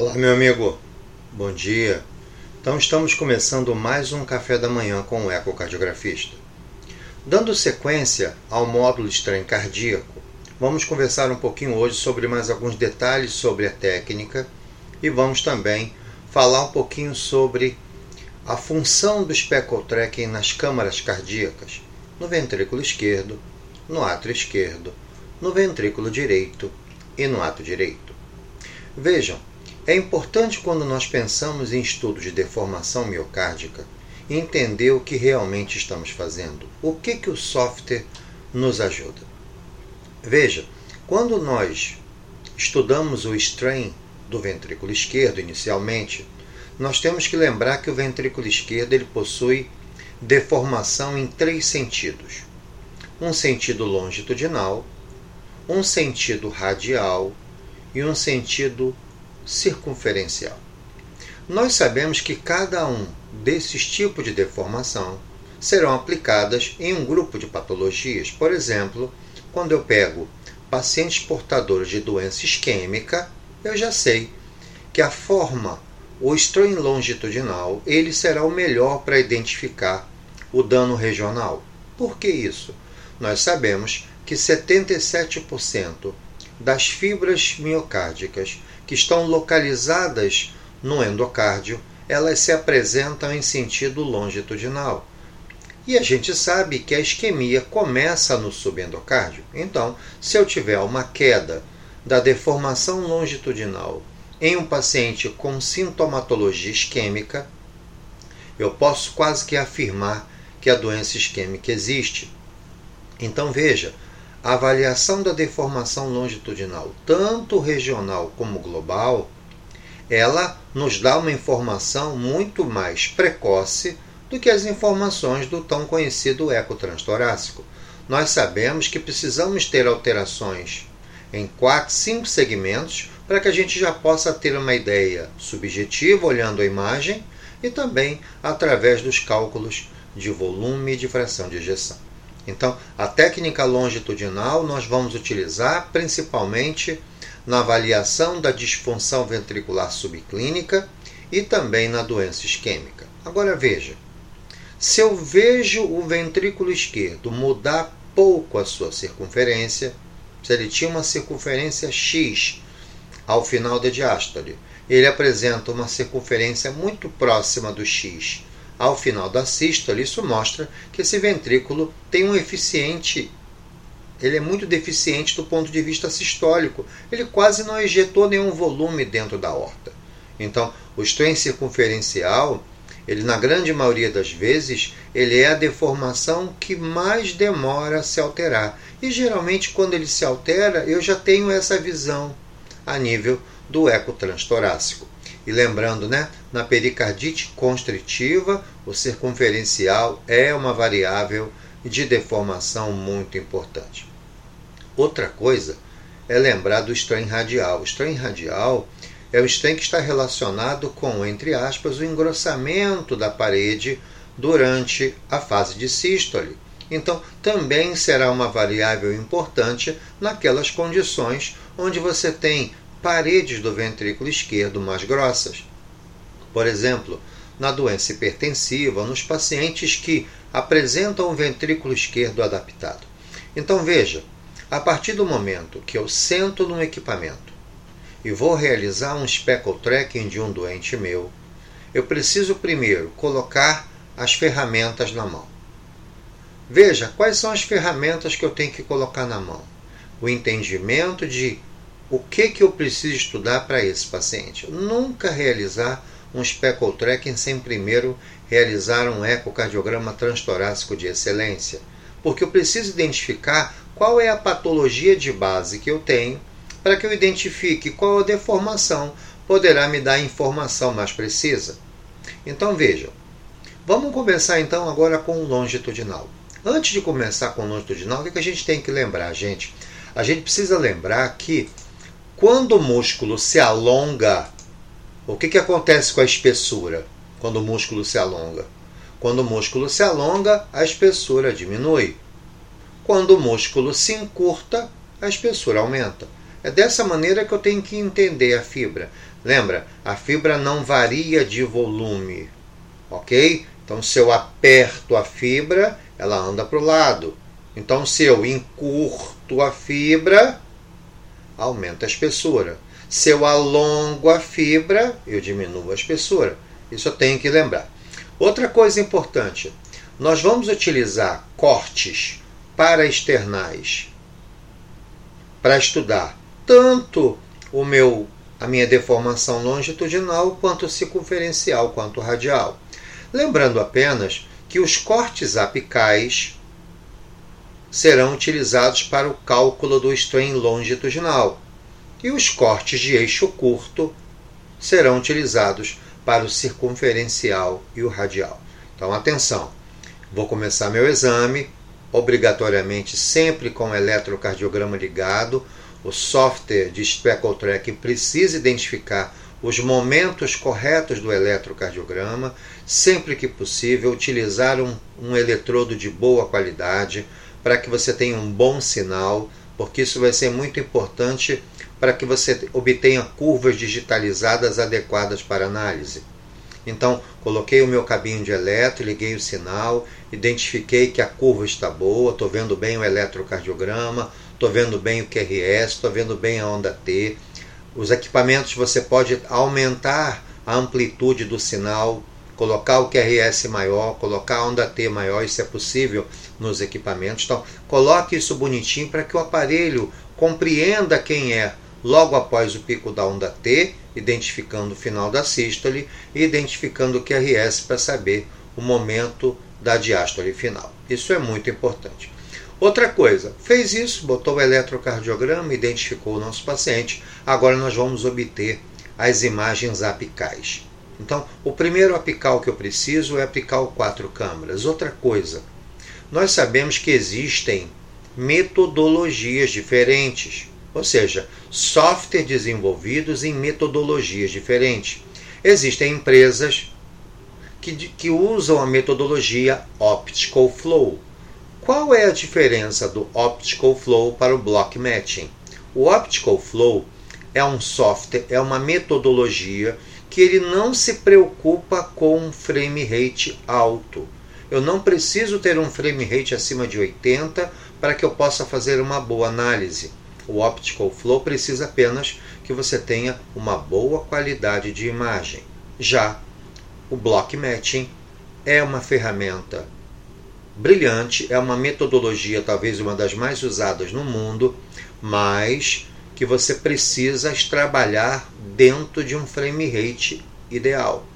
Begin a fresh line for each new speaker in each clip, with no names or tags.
Olá, meu amigo. Bom dia. Então, estamos começando mais um café da manhã com o ecocardiografista. Dando sequência ao módulo estranho cardíaco, vamos conversar um pouquinho hoje sobre mais alguns detalhes sobre a técnica e vamos também falar um pouquinho sobre a função do speckle tracking nas câmaras cardíacas, no ventrículo esquerdo, no átrio esquerdo, no ventrículo direito e no átrio direito. Vejam, é importante quando nós pensamos em estudo de deformação miocárdica entender o que realmente estamos fazendo. O que, que o software nos ajuda? Veja, quando nós estudamos o strain do ventrículo esquerdo inicialmente, nós temos que lembrar que o ventrículo esquerdo ele possui deformação em três sentidos: um sentido longitudinal, um sentido radial e um sentido circunferencial. Nós sabemos que cada um desses tipos de deformação serão aplicadas em um grupo de patologias. Por exemplo, quando eu pego pacientes portadores de doença isquêmica, eu já sei que a forma, o strain longitudinal, ele será o melhor para identificar o dano regional. Por que isso? Nós sabemos que 77% das fibras miocárdicas que estão localizadas no endocárdio, elas se apresentam em sentido longitudinal. E a gente sabe que a isquemia começa no subendocárdio. Então, se eu tiver uma queda da deformação longitudinal em um paciente com sintomatologia isquêmica, eu posso quase que afirmar que a doença isquêmica existe. Então veja, a avaliação da deformação longitudinal, tanto regional como global, ela nos dá uma informação muito mais precoce do que as informações do tão conhecido ecotranstorácico. Nós sabemos que precisamos ter alterações em quatro, cinco segmentos para que a gente já possa ter uma ideia subjetiva olhando a imagem e também através dos cálculos de volume e de fração de ejeção. Então, a técnica longitudinal nós vamos utilizar principalmente na avaliação da disfunção ventricular subclínica e também na doença isquêmica. Agora veja, se eu vejo o ventrículo esquerdo mudar pouco a sua circunferência, se ele tinha uma circunferência X ao final da diástole, ele apresenta uma circunferência muito próxima do X ao final da sístole, isso mostra que esse ventrículo tem um eficiente ele é muito deficiente do ponto de vista sistólico. Ele quase não ejetou nenhum volume dentro da horta. Então, o strain circunferencial, ele na grande maioria das vezes, ele é a deformação que mais demora a se alterar. E geralmente quando ele se altera, eu já tenho essa visão a nível do ecotranstorácico. E lembrando, né, na pericardite constritiva, o circunferencial é uma variável de deformação muito importante. Outra coisa é lembrar do strain radial. O strain radial é o strain que está relacionado com, entre aspas, o engrossamento da parede durante a fase de sístole. Então, também será uma variável importante naquelas condições onde você tem paredes do ventrículo esquerdo mais grossas. Por exemplo, na doença hipertensiva, nos pacientes que apresentam o ventrículo esquerdo adaptado. Então veja, a partir do momento que eu sento no equipamento e vou realizar um speckle tracking de um doente meu, eu preciso primeiro colocar as ferramentas na mão. Veja quais são as ferramentas que eu tenho que colocar na mão. O entendimento de o que, que eu preciso estudar para esse paciente? Nunca realizar um speckle tracking sem primeiro realizar um ecocardiograma transtorácico de excelência, porque eu preciso identificar qual é a patologia de base que eu tenho para que eu identifique qual a deformação poderá me dar informação mais precisa. Então vejam, vamos começar então agora com o longitudinal. Antes de começar com o longitudinal, o que a gente tem que lembrar, gente? A gente precisa lembrar que quando o músculo se alonga, o que, que acontece com a espessura quando o músculo se alonga? Quando o músculo se alonga, a espessura diminui. Quando o músculo se encurta, a espessura aumenta. É dessa maneira que eu tenho que entender a fibra. Lembra? A fibra não varia de volume, ok? Então, se eu aperto a fibra, ela anda para o lado. Então, se eu encurto a fibra, aumenta a espessura. Se eu alongo a fibra, eu diminuo a espessura. Isso eu tenho que lembrar. Outra coisa importante: nós vamos utilizar cortes para externais para estudar tanto o meu a minha deformação longitudinal quanto circunferencial quanto radial. Lembrando apenas que os cortes apicais serão utilizados para o cálculo do strain longitudinal e os cortes de eixo curto serão utilizados para o circunferencial e o radial. Então, atenção, vou começar meu exame, obrigatoriamente sempre com o eletrocardiograma ligado. O software de Speckle Track precisa identificar os momentos corretos do eletrocardiograma, sempre que possível, utilizar um, um eletrodo de boa qualidade para que você tenha um bom sinal, porque isso vai ser muito importante para que você obtenha curvas digitalizadas adequadas para análise. Então, coloquei o meu cabinho de eletro, liguei o sinal, identifiquei que a curva está boa, estou vendo bem o eletrocardiograma, estou vendo bem o QRS, estou vendo bem a onda T, os equipamentos você pode aumentar a amplitude do sinal, colocar o QRS maior, colocar a onda T maior, isso é possível nos equipamentos. Então, coloque isso bonitinho para que o aparelho compreenda quem é logo após o pico da onda T, identificando o final da sístole e identificando o QRS para saber o momento da diástole final. Isso é muito importante. Outra coisa, fez isso, botou o eletrocardiograma, identificou o nosso paciente. Agora nós vamos obter as imagens apicais. Então, o primeiro apical que eu preciso é apical quatro câmaras. Outra coisa, nós sabemos que existem metodologias diferentes, ou seja, software desenvolvidos em metodologias diferentes. Existem empresas que, que usam a metodologia Optical Flow qual é a diferença do Optical Flow para o Block Matching? O Optical Flow é um software, é uma metodologia que ele não se preocupa com um frame rate alto. Eu não preciso ter um frame rate acima de 80 para que eu possa fazer uma boa análise. O Optical Flow precisa apenas que você tenha uma boa qualidade de imagem. Já o Block Matching é uma ferramenta brilhante, é uma metodologia talvez uma das mais usadas no mundo, mas que você precisa trabalhar dentro de um frame rate ideal.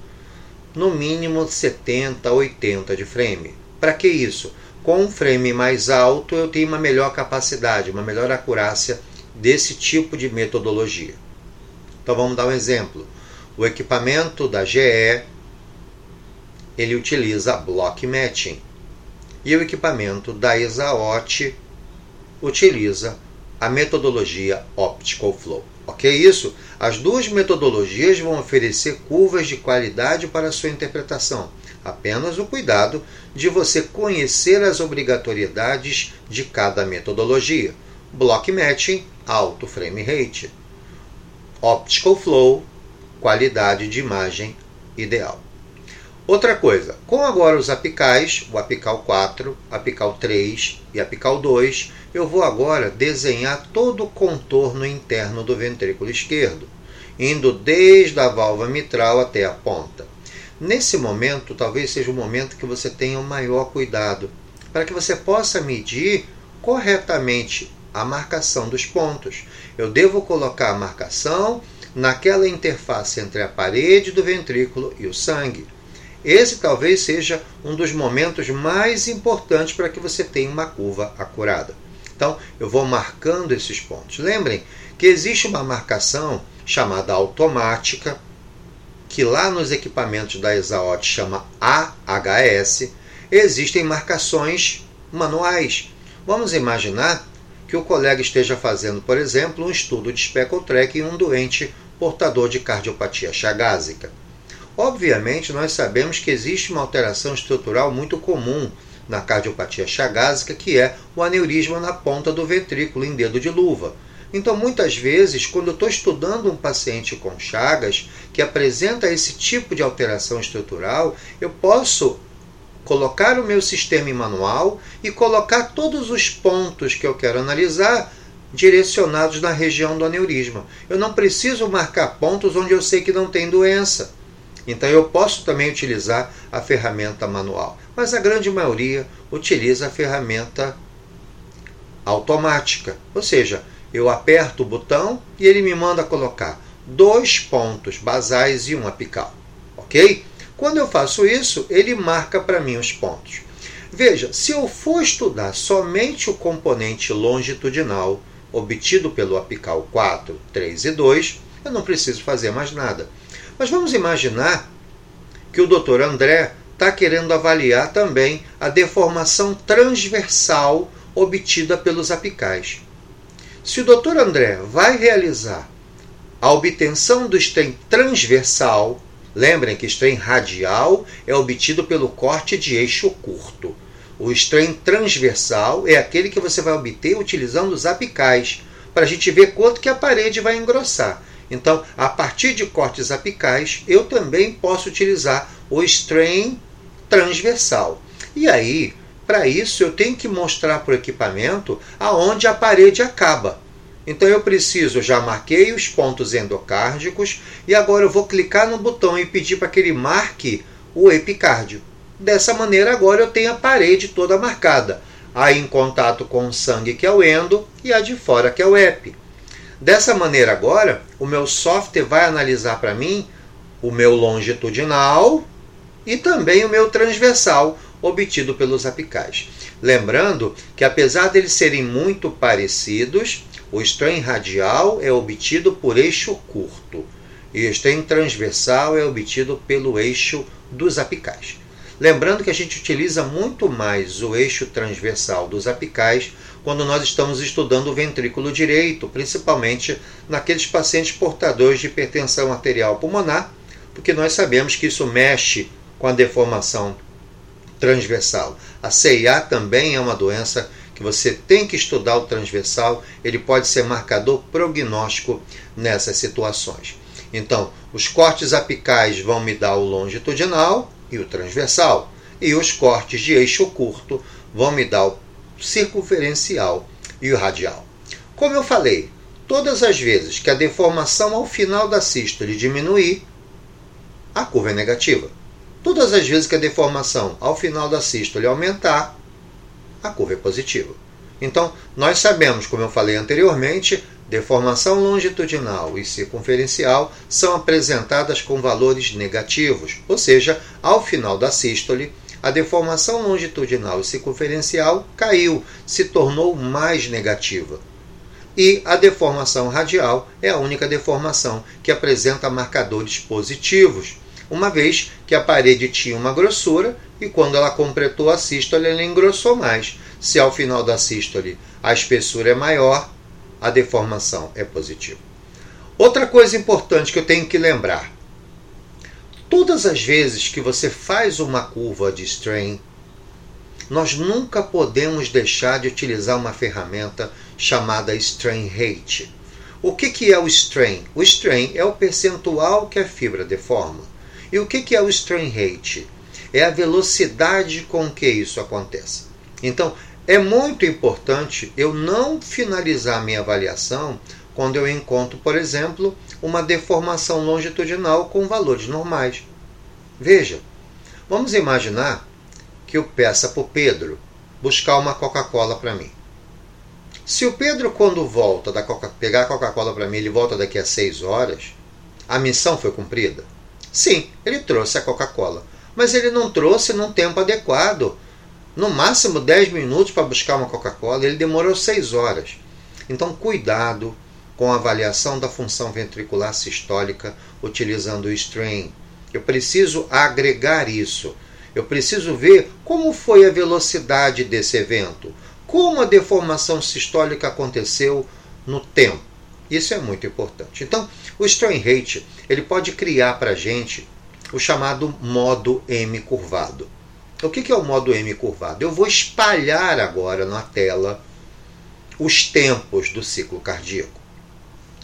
No mínimo 70, 80 de frame. Para que isso? Com um frame mais alto eu tenho uma melhor capacidade, uma melhor acurácia desse tipo de metodologia. Então vamos dar um exemplo. O equipamento da GE ele utiliza block matching e o equipamento da Exaot utiliza a metodologia Optical Flow. Ok? Isso? As duas metodologias vão oferecer curvas de qualidade para sua interpretação. Apenas o cuidado de você conhecer as obrigatoriedades de cada metodologia. Block Matching, alto frame rate. Optical Flow, qualidade de imagem ideal. Outra coisa, com agora os apicais, o apical 4, apical 3 e apical 2, eu vou agora desenhar todo o contorno interno do ventrículo esquerdo, indo desde a válvula mitral até a ponta. Nesse momento, talvez seja o momento que você tenha o maior cuidado, para que você possa medir corretamente a marcação dos pontos. Eu devo colocar a marcação naquela interface entre a parede do ventrículo e o sangue. Esse talvez seja um dos momentos mais importantes para que você tenha uma curva acurada. Então, eu vou marcando esses pontos. Lembrem que existe uma marcação chamada automática, que lá nos equipamentos da Exaot chama AHS. Existem marcações manuais. Vamos imaginar que o colega esteja fazendo, por exemplo, um estudo de speckle track em um doente portador de cardiopatia chagásica. Obviamente, nós sabemos que existe uma alteração estrutural muito comum na cardiopatia chagásica, que é o aneurisma na ponta do ventrículo em dedo de luva. Então, muitas vezes, quando eu estou estudando um paciente com Chagas que apresenta esse tipo de alteração estrutural, eu posso colocar o meu sistema em manual e colocar todos os pontos que eu quero analisar direcionados na região do aneurisma. Eu não preciso marcar pontos onde eu sei que não tem doença. Então eu posso também utilizar a ferramenta manual, mas a grande maioria utiliza a ferramenta automática, ou seja, eu aperto o botão e ele me manda colocar dois pontos basais e um apical, ok? Quando eu faço isso, ele marca para mim os pontos. Veja, se eu for estudar somente o componente longitudinal obtido pelo apical 4, 3 e 2, eu não preciso fazer mais nada. Mas vamos imaginar que o Dr. André está querendo avaliar também a deformação transversal obtida pelos apicais. Se o Dr. André vai realizar a obtenção do stem transversal, lembrem que strain radial é obtido pelo corte de eixo curto. O strain transversal é aquele que você vai obter utilizando os apicais, para a gente ver quanto que a parede vai engrossar. Então, a partir de cortes apicais, eu também posso utilizar o strain transversal. E aí, para isso, eu tenho que mostrar para o equipamento aonde a parede acaba. Então eu preciso, já marquei os pontos endocárdicos e agora eu vou clicar no botão e pedir para que ele marque o epicárdio. Dessa maneira agora eu tenho a parede toda marcada, aí em contato com o sangue que é o endo e a de fora que é o epi. Dessa maneira agora, o meu software vai analisar para mim o meu longitudinal e também o meu transversal obtido pelos apicais. Lembrando que apesar deles serem muito parecidos, o strain radial é obtido por eixo curto e o strain transversal é obtido pelo eixo dos apicais. Lembrando que a gente utiliza muito mais o eixo transversal dos apicais quando nós estamos estudando o ventrículo direito, principalmente naqueles pacientes portadores de hipertensão arterial pulmonar, porque nós sabemos que isso mexe com a deformação transversal. A CIA também é uma doença que você tem que estudar o transversal, ele pode ser marcador prognóstico nessas situações. Então, os cortes apicais vão me dar o longitudinal e o transversal, e os cortes de eixo curto vão me dar o circunferencial e o radial. Como eu falei, todas as vezes que a deformação ao final da sístole diminuir, a curva é negativa. Todas as vezes que a deformação ao final da sístole aumentar, a curva é positiva. Então, nós sabemos, como eu falei anteriormente, deformação longitudinal e circunferencial são apresentadas com valores negativos, ou seja, ao final da sístole, a deformação longitudinal e circunferencial caiu, se tornou mais negativa. E a deformação radial é a única deformação que apresenta marcadores positivos, uma vez que a parede tinha uma grossura e quando ela completou a sístole ela engrossou mais. Se ao final da sístole a espessura é maior, a deformação é positiva. Outra coisa importante que eu tenho que lembrar: Todas as vezes que você faz uma curva de strain, nós nunca podemos deixar de utilizar uma ferramenta chamada strain rate. O que, que é o strain? O strain é o percentual que a fibra deforma. E o que, que é o strain rate? É a velocidade com que isso acontece. Então, é muito importante eu não finalizar minha avaliação quando eu encontro, por exemplo, uma deformação longitudinal com valores normais. Veja, vamos imaginar que eu peça para o Pedro buscar uma Coca-Cola para mim. Se o Pedro, quando volta da Coca pegar a Coca-Cola para mim, ele volta daqui a seis horas, a missão foi cumprida? Sim, ele trouxe a Coca-Cola, mas ele não trouxe num tempo adequado. No máximo 10 minutos para buscar uma Coca-Cola, ele demorou 6 horas. Então, cuidado com avaliação da função ventricular sistólica utilizando o strain. Eu preciso agregar isso. Eu preciso ver como foi a velocidade desse evento, como a deformação sistólica aconteceu no tempo. Isso é muito importante. Então, o strain rate ele pode criar para a gente o chamado modo M curvado. O que é o modo M curvado? Eu vou espalhar agora na tela os tempos do ciclo cardíaco.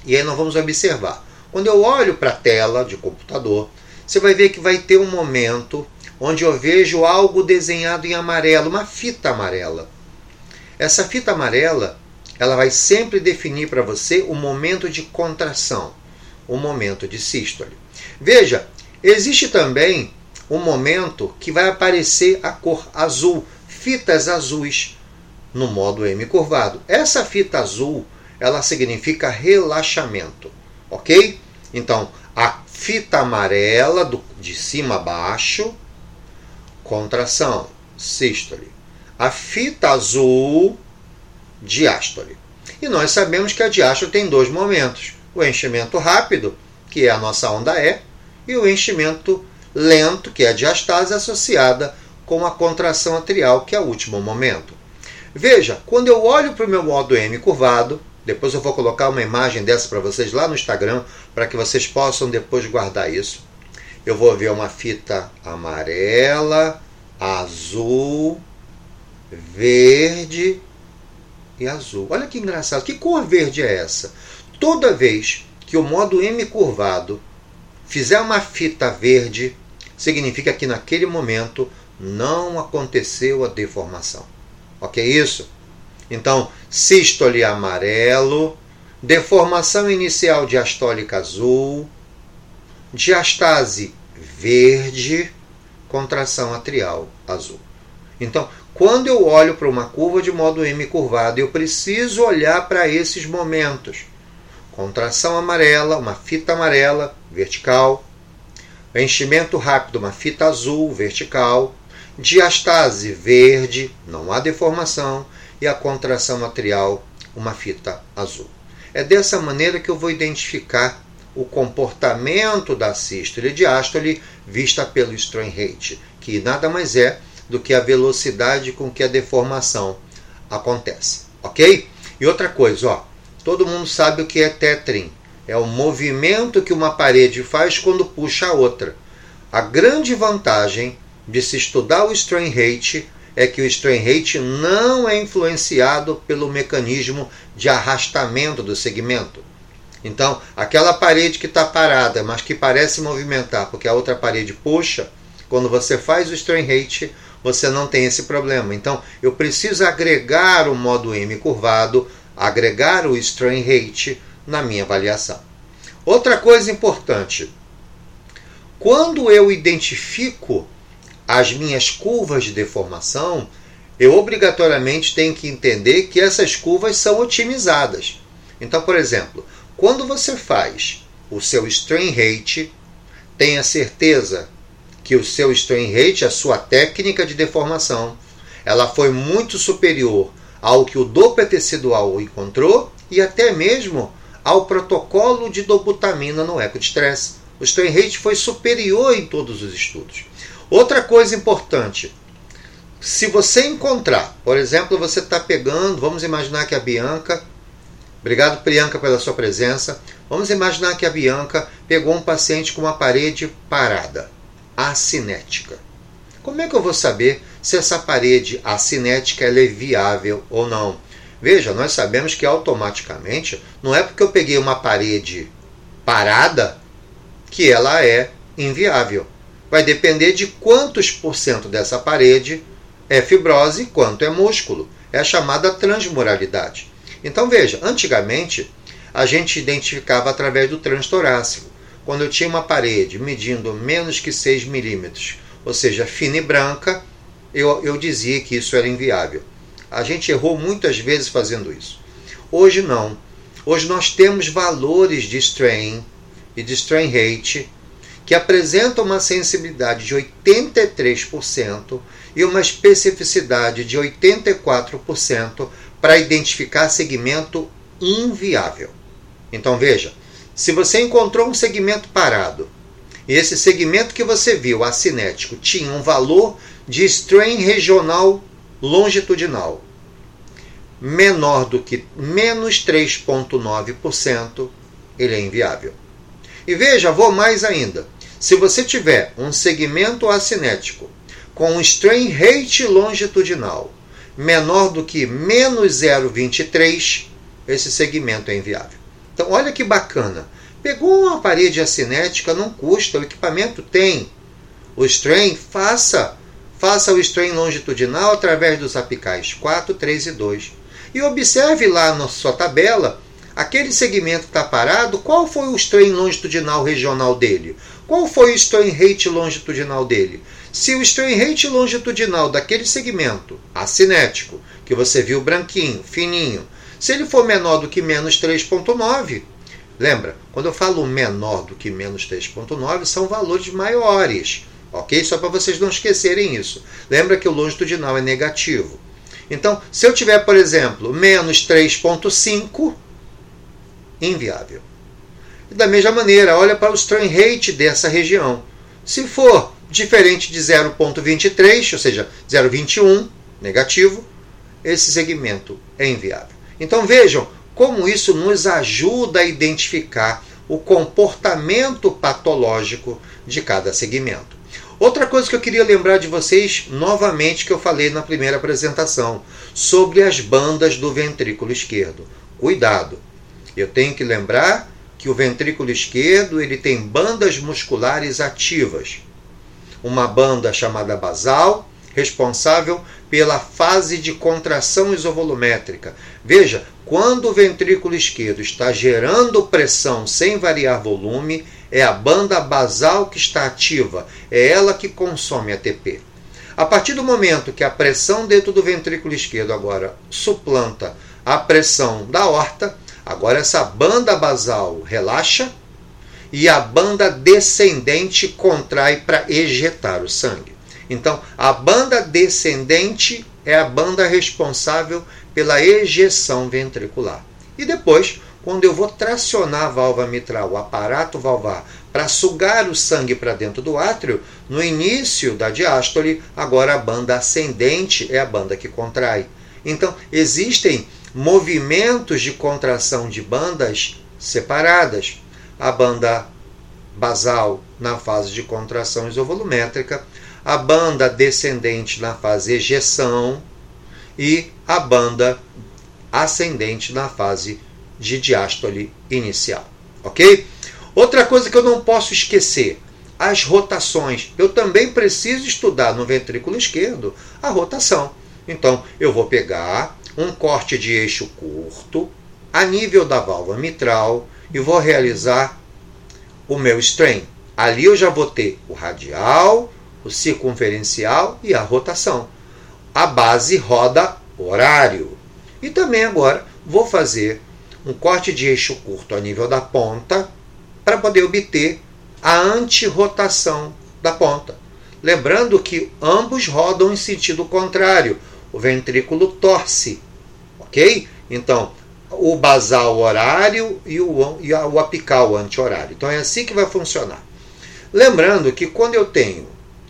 E aí nós vamos observar. Quando eu olho para a tela de computador, você vai ver que vai ter um momento onde eu vejo algo desenhado em amarelo, uma fita amarela. Essa fita amarela, ela vai sempre definir para você o momento de contração, o momento de sístole. Veja, existe também um momento que vai aparecer a cor azul, fitas azuis no modo M curvado. Essa fita azul, ela significa relaxamento, ok? Então, a fita amarela do, de cima a baixo, contração, sístole. A fita azul, diástole. E nós sabemos que a diástole tem dois momentos: o enchimento rápido, que é a nossa onda E, e o enchimento lento, que é a diastase, associada com a contração atrial, que é o último momento. Veja, quando eu olho para o meu modo M curvado, depois eu vou colocar uma imagem dessa para vocês lá no Instagram, para que vocês possam depois guardar isso. Eu vou ver uma fita amarela, azul, verde e azul. Olha que engraçado. Que cor verde é essa? Toda vez que o modo M curvado fizer uma fita verde, significa que naquele momento não aconteceu a deformação. Ok isso? Então, sístole amarelo, deformação inicial diastólica azul, diastase verde, contração atrial azul. Então, quando eu olho para uma curva de modo M curvado, eu preciso olhar para esses momentos. Contração amarela, uma fita amarela vertical. Enchimento rápido, uma fita azul vertical. Diastase verde, não há deformação e a contração atrial, uma fita azul. É dessa maneira que eu vou identificar o comportamento da sístole e diástole vista pelo strain rate, que nada mais é do que a velocidade com que a deformação acontece, ok? E outra coisa, ó, todo mundo sabe o que é tetrin. É o movimento que uma parede faz quando puxa a outra. A grande vantagem de se estudar o strain rate é que o strain rate não é influenciado pelo mecanismo de arrastamento do segmento. Então, aquela parede que está parada, mas que parece movimentar porque a outra parede puxa, quando você faz o strain rate, você não tem esse problema. Então, eu preciso agregar o modo M curvado, agregar o strain rate na minha avaliação. Outra coisa importante, quando eu identifico as minhas curvas de deformação, eu obrigatoriamente tenho que entender que essas curvas são otimizadas. Então, por exemplo, quando você faz o seu strain rate, tenha certeza que o seu strain rate, a sua técnica de deformação, ela foi muito superior ao que o Doppler tecidual encontrou e até mesmo ao protocolo de dobutamina no eco de stress. O strain rate foi superior em todos os estudos. Outra coisa importante, se você encontrar, por exemplo, você está pegando, vamos imaginar que a Bianca, obrigado Priyanka pela sua presença, vamos imaginar que a Bianca pegou um paciente com uma parede parada, acinética. Como é que eu vou saber se essa parede acinética é viável ou não? Veja, nós sabemos que automaticamente não é porque eu peguei uma parede parada que ela é inviável vai depender de quantos por cento dessa parede é fibrose e quanto é músculo. É a chamada transmuralidade. Então veja, antigamente a gente identificava através do transtorácico. Quando eu tinha uma parede medindo menos que 6 milímetros, ou seja, fina e branca, eu, eu dizia que isso era inviável. A gente errou muitas vezes fazendo isso. Hoje não. Hoje nós temos valores de strain e de strain rate que apresenta uma sensibilidade de 83% e uma especificidade de 84% para identificar segmento inviável. Então veja, se você encontrou um segmento parado e esse segmento que você viu, acinético, tinha um valor de strain regional longitudinal menor do que menos 3,9%, ele é inviável. E veja, vou mais ainda. Se você tiver um segmento acinético com um strain rate longitudinal menor do que menos 0,23, esse segmento é inviável. Então, olha que bacana. Pegou uma parede acinética, não custa, o equipamento tem. O strain, faça. Faça o strain longitudinal através dos apicais 4, 3 e 2. E observe lá na sua tabela, aquele segmento está parado, qual foi o strain longitudinal regional dele? Qual foi o strain rate longitudinal dele? Se o strain rate longitudinal daquele segmento acinético, que você viu branquinho, fininho, se ele for menor do que menos 3,9, lembra, quando eu falo menor do que menos 3,9, são valores maiores, ok? Só para vocês não esquecerem isso. Lembra que o longitudinal é negativo. Então, se eu tiver, por exemplo, menos 3,5, inviável. Da mesma maneira, olha para o strain rate dessa região. Se for diferente de 0,23, ou seja, 0,21, negativo, esse segmento é inviável. Então vejam como isso nos ajuda a identificar o comportamento patológico de cada segmento. Outra coisa que eu queria lembrar de vocês novamente que eu falei na primeira apresentação sobre as bandas do ventrículo esquerdo. Cuidado. Eu tenho que lembrar que o ventrículo esquerdo ele tem bandas musculares ativas. Uma banda chamada basal, responsável pela fase de contração isovolumétrica. Veja, quando o ventrículo esquerdo está gerando pressão sem variar volume, é a banda basal que está ativa, é ela que consome ATP. A partir do momento que a pressão dentro do ventrículo esquerdo agora suplanta a pressão da horta, agora essa banda basal relaxa e a banda descendente contrai para ejetar o sangue. Então, a banda descendente é a banda responsável pela ejeção ventricular. E depois, quando eu vou tracionar a válvula mitral, o aparato valvar, para sugar o sangue para dentro do átrio, no início da diástole, agora a banda ascendente é a banda que contrai. Então, existem movimentos de contração de bandas separadas. A banda basal na fase de contração isovolumétrica, a banda descendente na fase ejeção e a banda ascendente na fase de diástole inicial. Ok? Outra coisa que eu não posso esquecer: as rotações. Eu também preciso estudar no ventrículo esquerdo a rotação. Então, eu vou pegar um corte de eixo curto a nível da válvula mitral e vou realizar o meu strain. Ali eu já vou ter o radial, o circunferencial e a rotação. A base roda horário. E também agora vou fazer um corte de eixo curto a nível da ponta para poder obter a antirrotação da ponta. Lembrando que ambos rodam em sentido contrário. O ventrículo torce, ok? Então, o basal horário e o, e o apical anti-horário. Então é assim que vai funcionar. Lembrando que quando eu tenho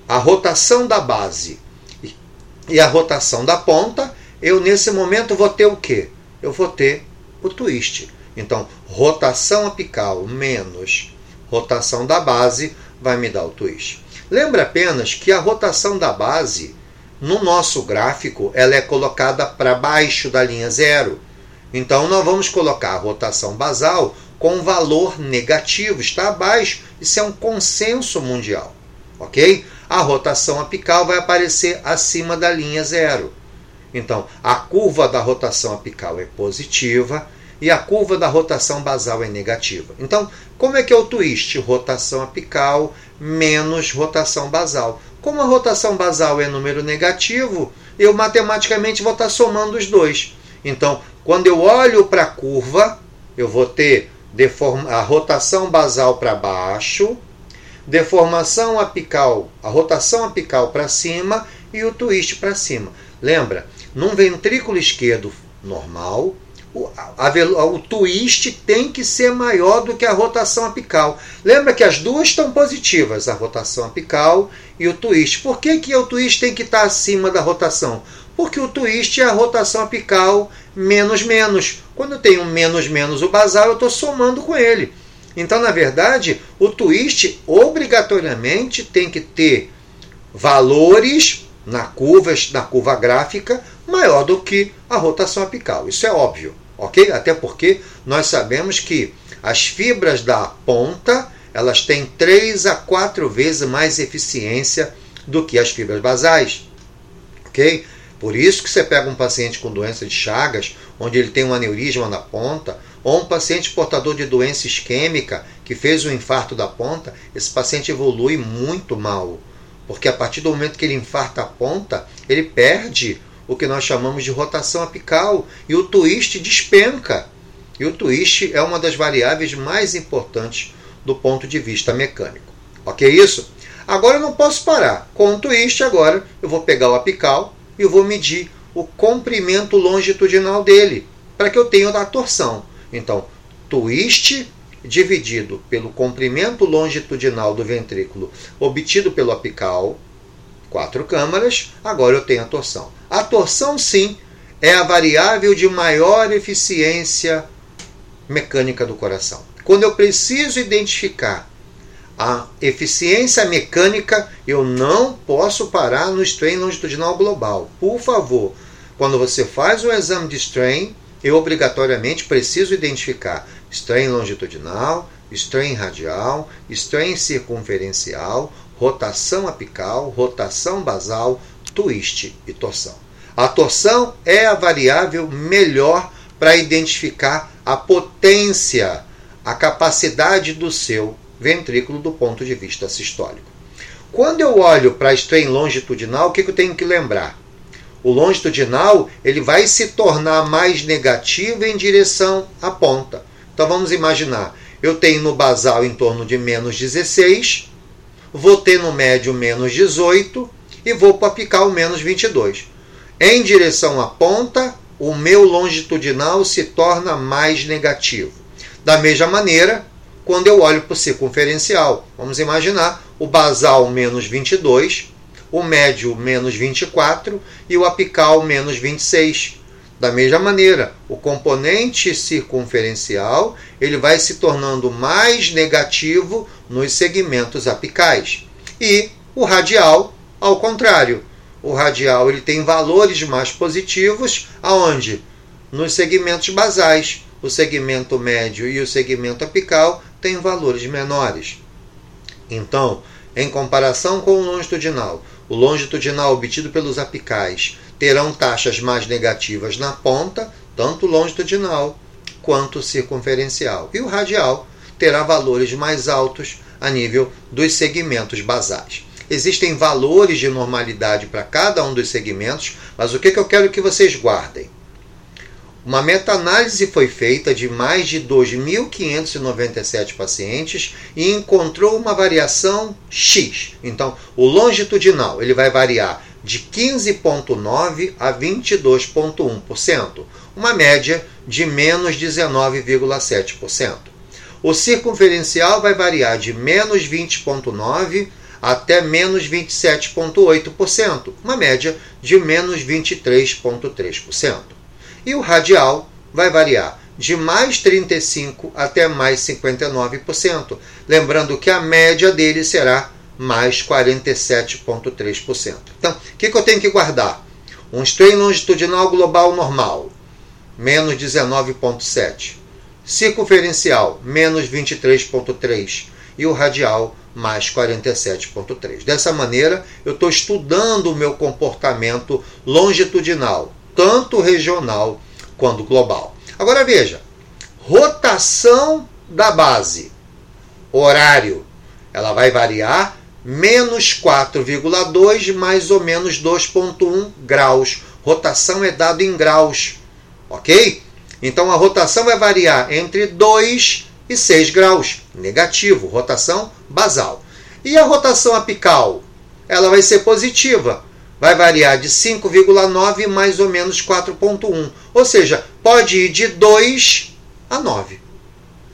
a rotação da base e a rotação da ponta, eu nesse momento vou ter o quê? Eu vou ter o twist. Então, rotação apical menos rotação da base vai me dar o twist. Lembra apenas que a rotação da base, no nosso gráfico, ela é colocada para baixo da linha zero. Então, nós vamos colocar a rotação basal com valor negativo, está abaixo. Isso é um consenso mundial, ok? A rotação apical vai aparecer acima da linha zero. Então, a curva da rotação apical é positiva e a curva da rotação basal é negativa. Então, como é que é o twist? Rotação apical menos rotação basal. Como a rotação basal é número negativo, eu matematicamente vou estar somando os dois. Então, quando eu olho para a curva, eu vou ter a rotação basal para baixo, deformação apical, a rotação apical para cima e o twist para cima. Lembra, num ventrículo esquerdo normal, o, a, o twist tem que ser maior do que a rotação apical. Lembra que as duas estão positivas, a rotação apical e o twist. Por que, que o twist tem que estar acima da rotação? Porque o twist é a rotação apical menos menos. Quando eu tenho menos menos o basal, eu estou somando com ele. Então, na verdade, o twist obrigatoriamente tem que ter valores na curva, na curva gráfica maior do que a rotação apical. Isso é óbvio, ok? Até porque nós sabemos que as fibras da ponta elas têm 3 a 4 vezes mais eficiência do que as fibras basais, ok? Por isso que você pega um paciente com doença de Chagas, onde ele tem um aneurisma na ponta, ou um paciente portador de doença isquêmica que fez um infarto da ponta, esse paciente evolui muito mal. Porque a partir do momento que ele infarta a ponta, ele perde o que nós chamamos de rotação apical e o twist despenca. E o twist é uma das variáveis mais importantes do ponto de vista mecânico. Ok isso? Agora eu não posso parar. Com o twist agora eu vou pegar o apical e vou medir o comprimento longitudinal dele, para que eu tenha a torção. Então, twist dividido pelo comprimento longitudinal do ventrículo obtido pelo apical, quatro câmaras, agora eu tenho a torção. A torção, sim, é a variável de maior eficiência mecânica do coração. Quando eu preciso identificar a eficiência mecânica, eu não posso parar no strain longitudinal global. Por favor, quando você faz o exame de strain, eu obrigatoriamente preciso identificar strain longitudinal, strain radial, strain circunferencial, rotação apical, rotação basal, twist e torção. A torção é a variável melhor para identificar a potência, a capacidade do seu ventrículo do ponto de vista sistólico. Quando eu olho para a strain longitudinal, o que eu tenho que lembrar? O longitudinal ele vai se tornar mais negativo em direção à ponta. Então vamos imaginar, eu tenho no basal em torno de menos 16, vou ter no médio menos 18 e vou para apical menos 22. Em direção à ponta, o meu longitudinal se torna mais negativo. Da mesma maneira, quando eu olho para o circunferencial, vamos imaginar o basal menos 22, o médio menos 24 e o apical menos 26. Da mesma maneira, o componente circunferencial ele vai se tornando mais negativo nos segmentos apicais. E o radial, ao contrário. O radial ele tem valores mais positivos aonde? Nos segmentos basais. O segmento médio e o segmento apical têm valores menores. Então, em comparação com o longitudinal, o longitudinal obtido pelos apicais terão taxas mais negativas na ponta, tanto longitudinal quanto circunferencial. E o radial terá valores mais altos a nível dos segmentos basais. Existem valores de normalidade para cada um dos segmentos, mas o que eu quero que vocês guardem? Uma meta-análise foi feita de mais de 2.597 pacientes e encontrou uma variação X. Então, o longitudinal ele vai variar de 15,9% a 22,1%, uma média de menos 19,7%. O circunferencial vai variar de menos 20,9% até menos 27,8%, uma média de menos 23,3% e o radial vai variar de mais 35 até mais 59%, lembrando que a média dele será mais 47,3%. Então, o que, que eu tenho que guardar? Um strain longitudinal global normal, menos 19,7. Circunferencial, menos 23,3. E o radial, mais 47,3. Dessa maneira, eu estou estudando o meu comportamento longitudinal, tanto regional quanto global. Agora veja, rotação da base, horário, ela vai variar menos 4,2 mais ou menos 2,1 graus. Rotação é dado em graus, ok? Então a rotação vai variar entre 2 e 6 graus, negativo, rotação basal. E a rotação apical? Ela vai ser positiva, vai variar de 5,9 mais ou menos 4,1. Ou seja, pode ir de 2 a 9.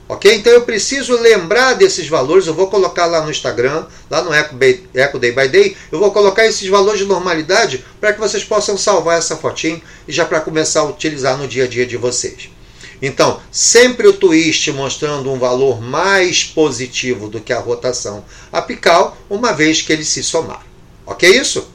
Ok? Então eu preciso lembrar desses valores. Eu vou colocar lá no Instagram, lá no Eco, Day by Day, eu vou colocar esses valores de normalidade para que vocês possam salvar essa fotinho e já para começar a utilizar no dia a dia de vocês. Então, sempre o twist mostrando um valor mais positivo do que a rotação apical, uma vez que eles se somar. Ok isso?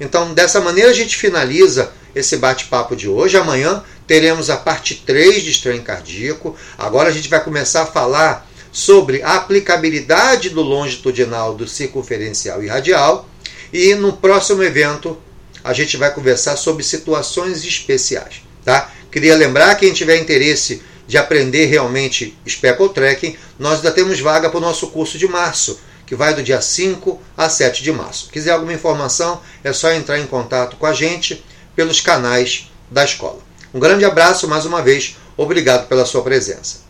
Então, dessa maneira a gente finaliza esse bate-papo de hoje. Amanhã teremos a parte 3 de estranho cardíaco. Agora a gente vai começar a falar sobre a aplicabilidade do longitudinal, do circunferencial e radial. E no próximo evento a gente vai conversar sobre situações especiais. Tá? Queria lembrar quem tiver interesse de aprender realmente Speckle Tracking, nós ainda temos vaga para o nosso curso de março, que vai do dia 5 a 7 de março. Quiser alguma informação, é só entrar em contato com a gente pelos canais da escola. Um grande abraço mais uma vez, obrigado pela sua presença.